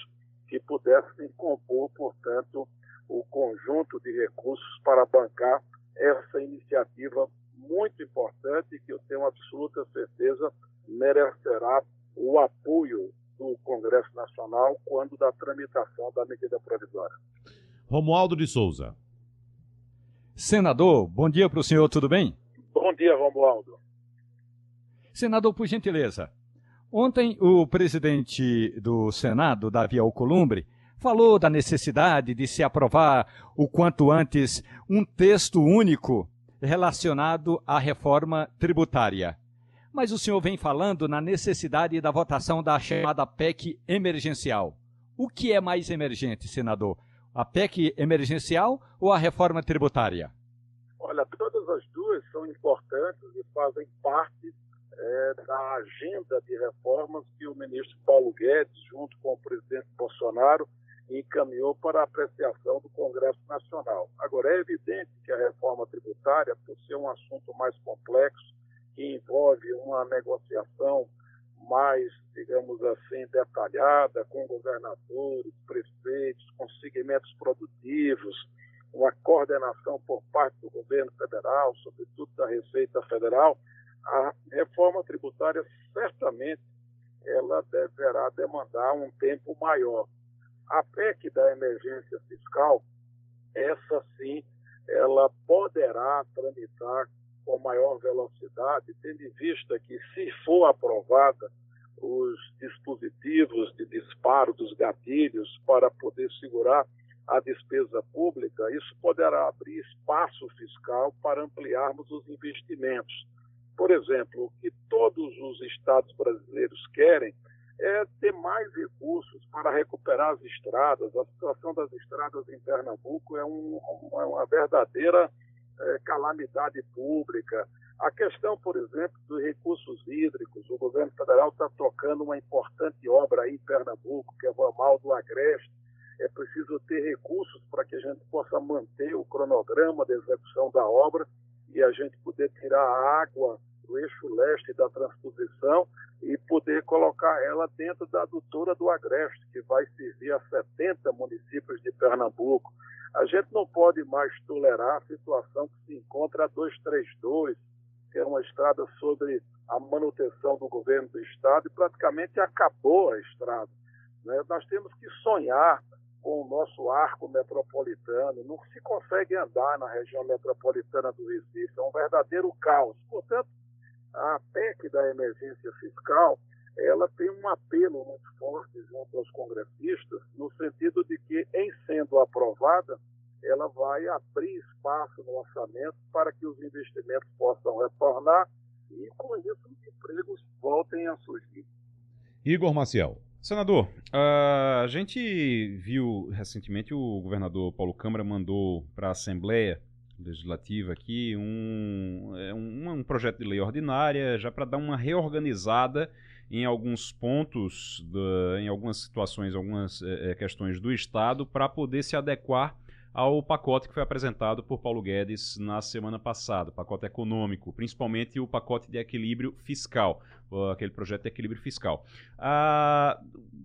que pudessem compor, portanto, o conjunto de recursos para bancar essa iniciativa muito importante que eu tenho absoluta certeza merecerá o apoio do Congresso Nacional quando da tramitação da medida provisória. Romualdo de Souza. Senador, bom dia para o senhor, tudo bem? Bom dia, Romualdo. Senador, por gentileza, Ontem, o presidente do Senado, Davi Alcolumbre, falou da necessidade de se aprovar o quanto antes um texto único relacionado à reforma tributária. Mas o senhor vem falando na necessidade da votação da chamada PEC emergencial. O que é mais emergente, senador? A PEC emergencial ou a reforma tributária? Olha, todas as duas são importantes e fazem parte é, da agenda de reformas que o ministro Paulo Guedes, junto com o presidente Bolsonaro, encaminhou para a apreciação do Congresso Nacional. Agora, é evidente que a reforma tributária, por ser um assunto mais complexo, que envolve uma negociação mais, digamos assim, detalhada com governadores, prefeitos, com segmentos produtivos, uma coordenação por parte do governo federal, sobretudo da Receita Federal, a reforma tributária certamente ela deverá demandar um tempo maior. A PEC da emergência fiscal, essa sim, ela poderá tramitar com maior velocidade, tendo em vista que, se for aprovada, os dispositivos de disparo dos gatilhos para poder segurar a despesa pública, isso poderá abrir espaço fiscal para ampliarmos os investimentos. Por exemplo, o que todos os estados brasileiros querem é ter mais recursos para recuperar as estradas. A situação das estradas em Pernambuco é, um, é uma verdadeira é, calamidade pública. A questão, por exemplo, dos recursos hídricos, o governo federal está tocando uma importante obra aí em Pernambuco, que é o Ramal do Agreste. É preciso ter recursos para que a gente possa manter o cronograma da execução da obra e a gente poder tirar a água do eixo leste da transposição e poder colocar ela dentro da adutora do Agreste, que vai servir a 70 municípios de Pernambuco. A gente não pode mais tolerar a situação que se encontra a 232, que é uma estrada sobre a manutenção do governo do Estado, e praticamente acabou a estrada. Né? Nós temos que sonhar com o nosso arco metropolitano, não se consegue andar na região metropolitana do Recife, é um verdadeiro caos. Portanto, a PEC da emergência fiscal, ela tem um apelo muito forte junto aos congressistas, no sentido de que, em sendo aprovada, ela vai abrir espaço no orçamento para que os investimentos possam retornar e, com isso, os empregos voltem a surgir. Igor Maciel. Senador, a gente viu recentemente o governador Paulo Câmara mandou para a Assembleia Legislativa aqui um, é, um, um projeto de lei ordinária já para dar uma reorganizada em alguns pontos, em algumas situações, algumas é, questões do Estado para poder se adequar ao pacote que foi apresentado por Paulo Guedes na semana passada, pacote econômico, principalmente o pacote de equilíbrio fiscal, aquele projeto de equilíbrio fiscal. Ah,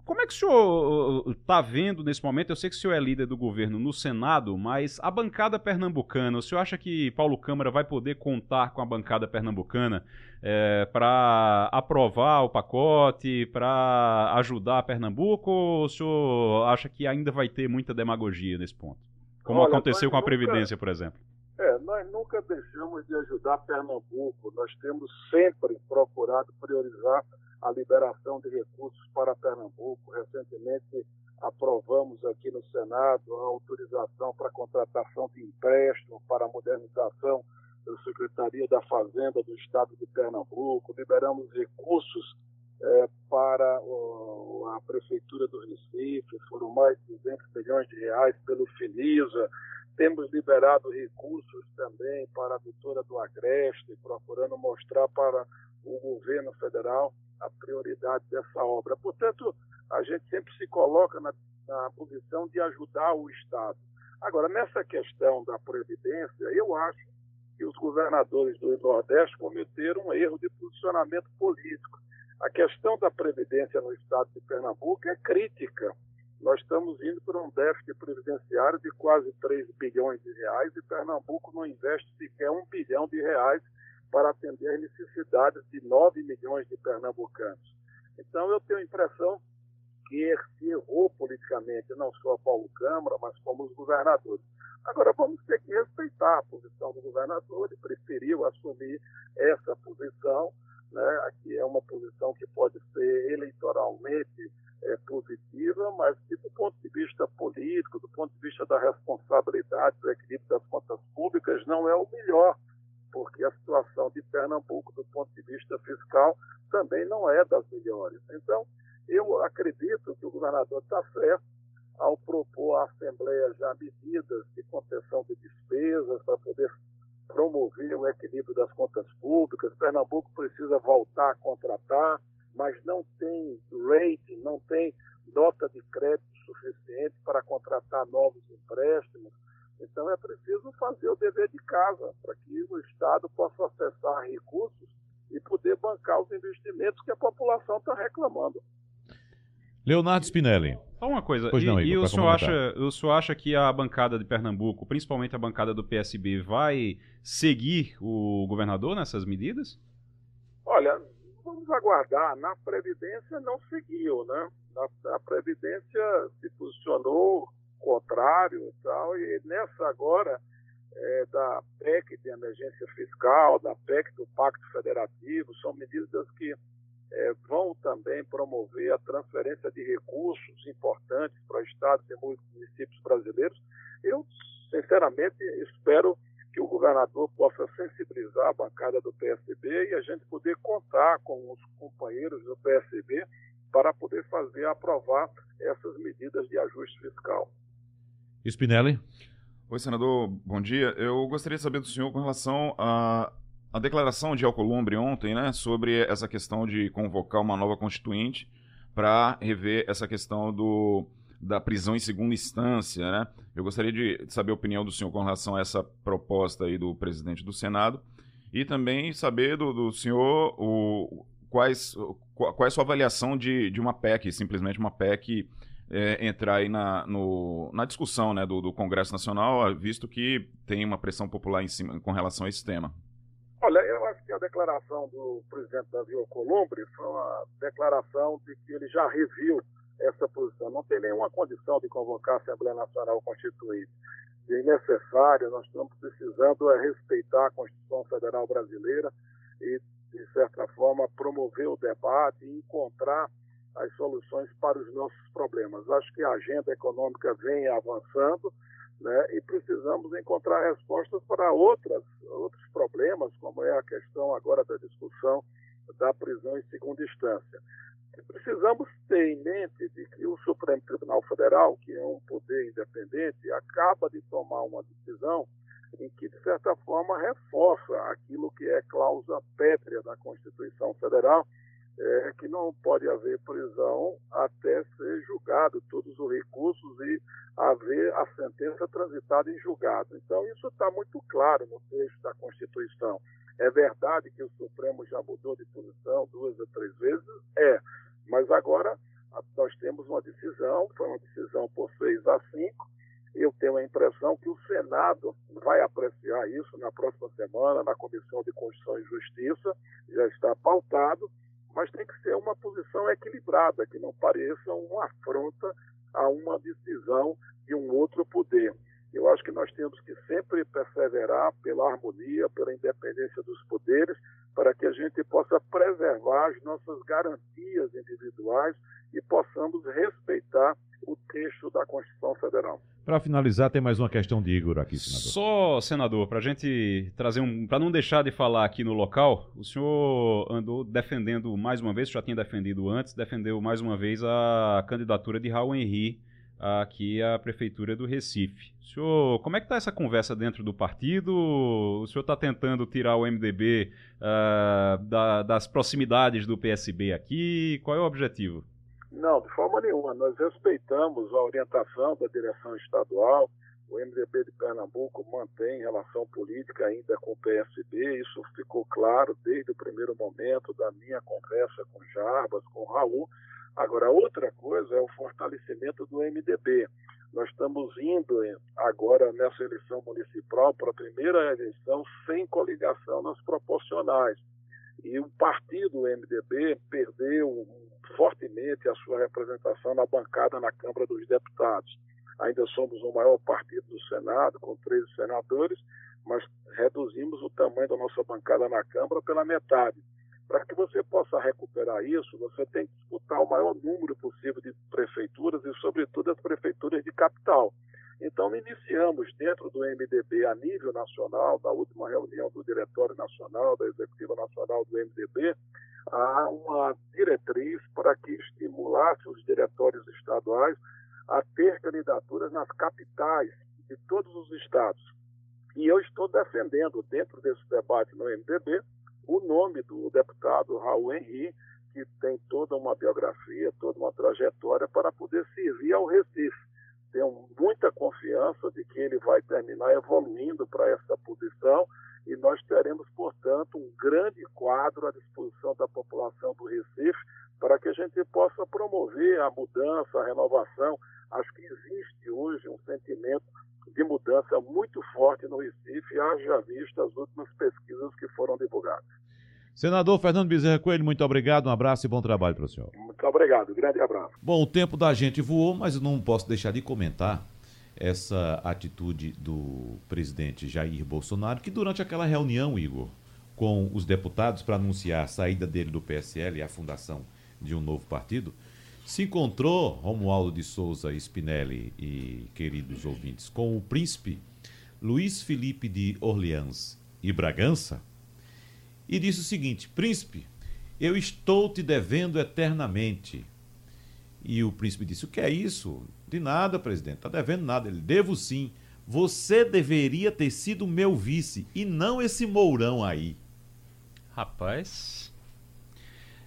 como é que o senhor está vendo nesse momento? Eu sei que o senhor é líder do governo no Senado, mas a bancada pernambucana, o senhor acha que Paulo Câmara vai poder contar com a bancada pernambucana é, para aprovar o pacote, para ajudar Pernambuco, ou o senhor acha que ainda vai ter muita demagogia nesse ponto? Como Olha, aconteceu com a Previdência, por exemplo. É, nós nunca deixamos de ajudar Pernambuco. Nós temos sempre procurado priorizar a liberação de recursos para Pernambuco. Recentemente aprovamos aqui no Senado a autorização para contratação de empréstimo para a modernização da Secretaria da Fazenda do Estado de Pernambuco. Liberamos recursos é, para o, a Prefeitura do Recife, foram mais de 200 milhões de reais pelo Finisa. Temos liberado recursos também para a doutora do Agreste, procurando mostrar para o governo federal a prioridade dessa obra. Portanto, a gente sempre se coloca na, na posição de ajudar o Estado. Agora, nessa questão da Previdência, eu acho que os governadores do Nordeste cometeram um erro de posicionamento político. A questão da previdência no estado de Pernambuco é crítica. Nós estamos indo para um déficit previdenciário de quase 3 bilhões de reais e Pernambuco não investe sequer um bilhão de reais para atender as necessidades de 9 milhões de pernambucanos. Então, eu tenho a impressão que se errou politicamente, não só Paulo Câmara, mas como os governadores. Agora, vamos ter que respeitar a posição do governador, ele preferiu assumir essa posição né? Aqui é uma posição que pode ser eleitoralmente é, positiva, mas que do ponto de vista político, do ponto de vista da responsabilidade do equilíbrio das contas públicas, não é o melhor, porque a situação de Pernambuco, do ponto de vista fiscal, também não é das melhores. Então, eu acredito que o governador está certo ao propor à Assembleia já medidas de contenção de despesas para poder promover o equilíbrio das contas públicas. Pernambuco precisa voltar a contratar, mas não tem rating, não tem nota de crédito suficiente para contratar novos empréstimos. Então é preciso fazer o dever de casa para que o Estado possa acessar recursos e poder bancar os investimentos que a população está reclamando. Leonardo Spinelli. Só uma coisa, pois e, não, Igor, e o, senhor acha, o senhor acha que a bancada de Pernambuco, principalmente a bancada do PSB, vai seguir o governador nessas medidas? Olha, vamos aguardar. Na Previdência não seguiu, né? Na, Previdência se posicionou contrário e tal, e nessa agora é, da PEC de emergência fiscal, da PEC do Pacto Federativo, são medidas que é, vão também promover a transferência de recursos importantes para estados e municípios brasileiros. Eu, sinceramente, espero que o governador possa sensibilizar a bancada do PSB e a gente poder contar com os companheiros do PSB para poder fazer aprovar essas medidas de ajuste fiscal. Spinelli. Oi, senador, bom dia. Eu gostaria de saber do senhor com relação a a declaração de Alcolumbre ontem, né, sobre essa questão de convocar uma nova constituinte para rever essa questão do, da prisão em segunda instância, né? Eu gostaria de saber a opinião do senhor com relação a essa proposta aí do presidente do Senado e também saber do, do senhor o, quais, qual é a sua avaliação de, de uma PEC, simplesmente uma PEC é, entrar aí na, no, na discussão né, do, do Congresso Nacional, visto que tem uma pressão popular em cima com relação a esse tema. Olha, eu acho que a declaração do presidente Davi Alcolumbre foi uma declaração de que ele já reviu essa posição. Não tem nenhuma condição de convocar a Assembleia Nacional Constituinte. É necessário, nós estamos precisando é respeitar a Constituição Federal Brasileira e, de certa forma, promover o debate e encontrar as soluções para os nossos problemas. Acho que a agenda econômica vem avançando né, e precisamos encontrar respostas para outras, outros problemas, como é a questão agora da discussão da prisão em segunda instância. Precisamos ter em mente de que o Supremo Tribunal Federal, que é um poder independente, acaba de tomar uma decisão em que, de certa forma, reforça aquilo que é cláusula pétrea da Constituição Federal, é, que não pode haver prisão até ser julgado todos os recursos e haver a sentença transitada em julgado. Então, isso está muito claro no texto da Constituição. É verdade que o Supremo já mudou de posição duas ou três vezes? É. Mas agora nós temos uma decisão, foi uma decisão por 6 a 5. Eu tenho a impressão que o Senado vai apreciar isso na próxima semana, na Comissão de Constituição e Justiça, já está pautado mas tem que ser uma posição equilibrada, que não pareça uma afronta a uma decisão de um outro poder. Eu acho que nós temos que sempre perseverar pela harmonia, pela independência dos poderes, para que a gente possa preservar as nossas garantias individuais e possamos respeitar o texto da Constituição Federal. Para finalizar, tem mais uma questão de Igor aqui, senador. Só, senador, para gente trazer um. Para não deixar de falar aqui no local, o senhor andou defendendo mais uma vez, já tinha defendido antes, defendeu mais uma vez a candidatura de Raul Henri aqui à Prefeitura do Recife. O senhor, como é que está essa conversa dentro do partido? O senhor está tentando tirar o MDB uh, ah, da, das proximidades do PSB aqui? Qual é o objetivo? Não, de forma nenhuma. Nós respeitamos a orientação da direção estadual. O MDB de Pernambuco mantém relação política ainda com o PSB. Isso ficou claro desde o primeiro momento da minha conversa com Jarbas, com Raul. Agora, outra coisa é o fortalecimento do MDB. Nós estamos indo agora nessa eleição municipal para a primeira eleição sem coligação nas proporcionais. E o partido MDB perdeu fortemente a sua representação na bancada na Câmara dos Deputados. Ainda somos o maior partido do Senado, com 13 senadores, mas reduzimos o tamanho da nossa bancada na Câmara pela metade. Para que você possa recuperar isso, você tem que disputar o maior número possível de prefeituras e, sobretudo, as prefeituras de capital. Então, iniciamos dentro do MDB a nível nacional, da última reunião do Diretório Nacional, da Executiva Nacional do MDB, há uma diretriz para que estimulasse os diretórios estaduais a ter candidaturas nas capitais de todos os estados. E eu estou defendendo, dentro desse debate no MDB, o nome do deputado Raul Henri, que tem toda uma biografia, toda uma trajetória para poder servir ao Recife tenho muita confiança de que ele vai terminar evoluindo para essa posição e nós teremos, portanto, um grande quadro à disposição da população do Recife para que a gente possa promover a mudança, a renovação. Acho que existe hoje um sentimento de mudança muito forte no Recife, haja vista as últimas pesquisas que foram divulgadas. Senador Fernando Bezerra Coelho, muito obrigado, um abraço e bom trabalho para o senhor. Muito obrigado, grande abraço. Bom, o tempo da gente voou, mas eu não posso deixar de comentar essa atitude do presidente Jair Bolsonaro, que durante aquela reunião, Igor, com os deputados para anunciar a saída dele do PSL e a fundação de um novo partido, se encontrou Romualdo de Souza Spinelli e queridos ouvintes com o príncipe Luiz Felipe de Orleans e Bragança e disse o seguinte: Príncipe, eu estou te devendo eternamente. E o príncipe disse: O que é isso? De nada, presidente, está devendo nada. Ele: Devo sim. Você deveria ter sido meu vice e não esse Mourão aí. Rapaz.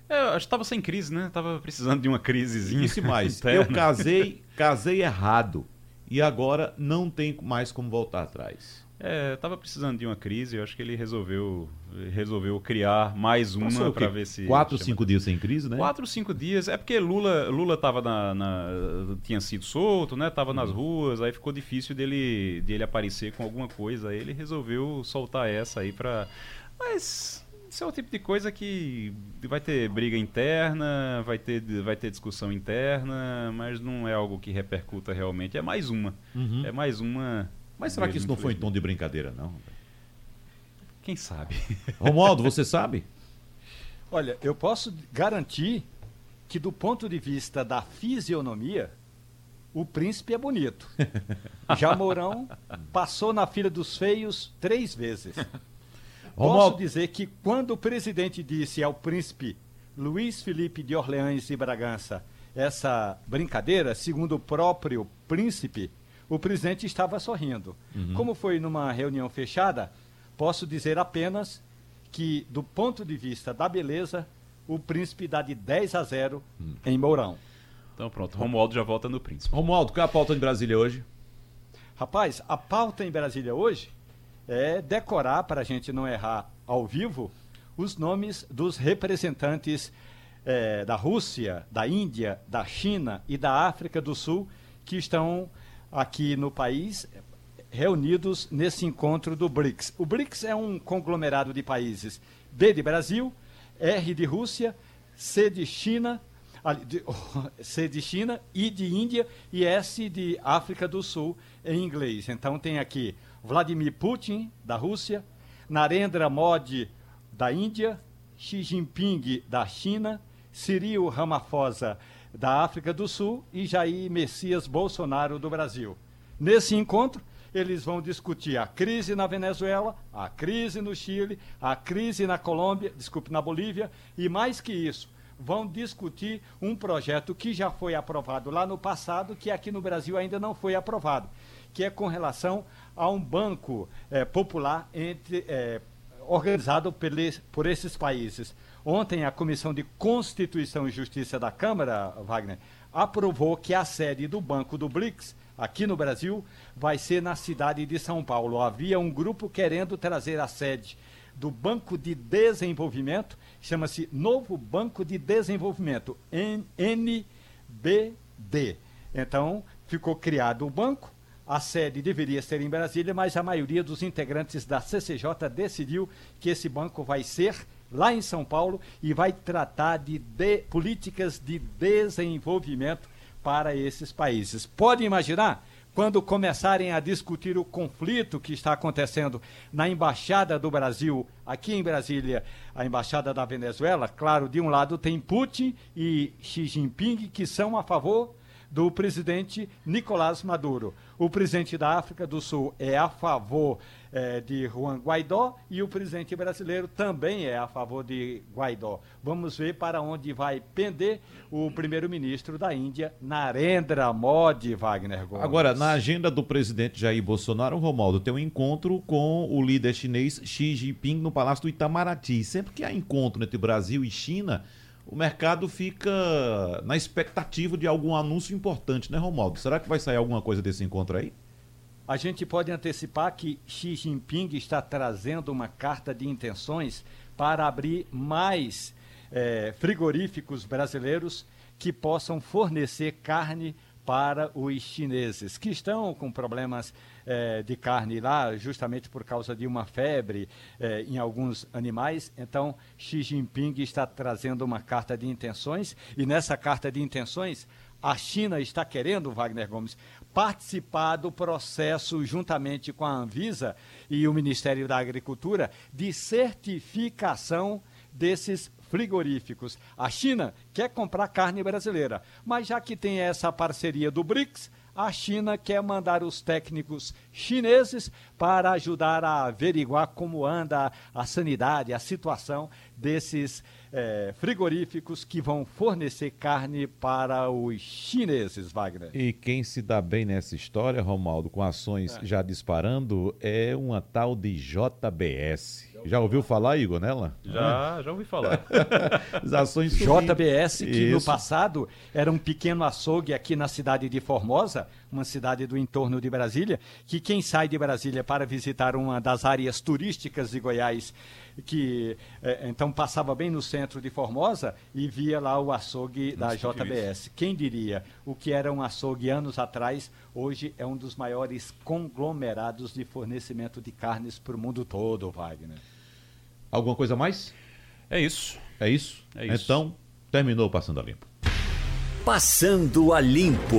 É, eu estava sem crise, né? Tava precisando de uma crisezinha. Disse mais: Eu casei, casei errado. E agora não tem mais como voltar atrás. É, tava precisando de uma crise, eu acho que ele resolveu resolveu criar mais uma para ver se quatro cinco dias sem crise, né? Quatro cinco dias é porque Lula Lula tava na, na tinha sido solto, né? Tava nas uhum. ruas, aí ficou difícil dele dele aparecer com alguma coisa, aí ele resolveu soltar essa aí para mas Isso é o tipo de coisa que vai ter briga interna, vai ter, vai ter discussão interna, mas não é algo que repercuta realmente. É mais uma. Uhum. É mais uma. Mas será que isso não foi em tom de brincadeira, não? Quem sabe? Romualdo, você sabe? Olha, eu posso garantir que do ponto de vista da fisionomia, o príncipe é bonito. Já Mourão passou na fila dos feios três vezes. Posso dizer que quando o presidente disse ao príncipe Luiz Felipe de Orleans e Bragança essa brincadeira, segundo o próprio príncipe, o presidente estava sorrindo. Uhum. Como foi numa reunião fechada, posso dizer apenas que, do ponto de vista da beleza, o príncipe dá de 10 a 0 hum. em Mourão. Então pronto, Romualdo já volta no príncipe. Romualdo, qual é a pauta em Brasília hoje? Rapaz, a pauta em Brasília hoje é decorar, para a gente não errar ao vivo, os nomes dos representantes é, da Rússia, da Índia, da China e da África do Sul que estão aqui no país reunidos nesse encontro do BRICS. O BRICS é um conglomerado de países B de Brasil, R de Rússia, C de China, C de China, I de Índia e S de África do Sul em inglês. Então tem aqui Vladimir Putin, da Rússia, Narendra Modi, da Índia, Xi Jinping, da China, Cyril Ramaphosa, da África do Sul e Jair Messias Bolsonaro, do Brasil. Nesse encontro, eles vão discutir a crise na Venezuela, a crise no Chile, a crise na Colômbia, desculpe, na Bolívia, e mais que isso, vão discutir um projeto que já foi aprovado lá no passado, que aqui no Brasil ainda não foi aprovado, que é com relação a um banco é, popular entre, é, organizado por esses países. Ontem, a Comissão de Constituição e Justiça da Câmara, Wagner, aprovou que a sede do Banco do BRICS aqui no Brasil, vai ser na cidade de São Paulo. Havia um grupo querendo trazer a sede do Banco de Desenvolvimento, chama-se Novo Banco de Desenvolvimento, NBD. Então, ficou criado o banco, a sede deveria ser em Brasília, mas a maioria dos integrantes da CCJ decidiu que esse banco vai ser lá em São Paulo e vai tratar de, de políticas de desenvolvimento para esses países. Pode imaginar? Quando começarem a discutir o conflito que está acontecendo na Embaixada do Brasil, aqui em Brasília, a Embaixada da Venezuela, claro, de um lado tem Putin e Xi Jinping, que são a favor do presidente Nicolás Maduro. O presidente da África do Sul é a favor é, de Juan Guaidó e o presidente brasileiro também é a favor de Guaidó. Vamos ver para onde vai pender o primeiro-ministro da Índia, Narendra Modi, Wagner Gomes. Agora, na agenda do presidente Jair Bolsonaro, Romaldo, tem um encontro com o líder chinês Xi Jinping no Palácio do Itamaraty. Sempre que há encontro entre Brasil e China, o mercado fica na expectativa de algum anúncio importante, né, Romaldo? Será que vai sair alguma coisa desse encontro aí? A gente pode antecipar que Xi Jinping está trazendo uma carta de intenções para abrir mais é, frigoríficos brasileiros que possam fornecer carne para os chineses, que estão com problemas é, de carne lá, justamente por causa de uma febre é, em alguns animais. Então, Xi Jinping está trazendo uma carta de intenções, e nessa carta de intenções, a China está querendo, Wagner Gomes, participar do processo, juntamente com a Anvisa e o Ministério da Agricultura, de certificação desses frigoríficos. A China quer comprar carne brasileira, mas já que tem essa parceria do BRICS, a China quer mandar os técnicos chineses para ajudar a averiguar como anda a sanidade, a situação desses é, frigoríficos que vão fornecer carne para os chineses, Wagner. E quem se dá bem nessa história, Romaldo, com ações é. já disparando, é uma tal de JBS. Já ouviu falar, Igor, nela? Já, já ouvi falar. As ações JBS, que Isso. no passado era um pequeno açougue aqui na cidade de Formosa, uma cidade do entorno de Brasília, que quem sai de Brasília para visitar uma das áreas turísticas de Goiás, que é, então passava bem no centro de Formosa e via lá o açougue Nossa, da JBS. Que quem diria? O que era um açougue anos atrás, hoje é um dos maiores conglomerados de fornecimento de carnes para o mundo todo, Wagner. Alguma coisa a mais? É isso. É isso? É isso. Então, terminou Passando a Limpo. Passando a Limpo.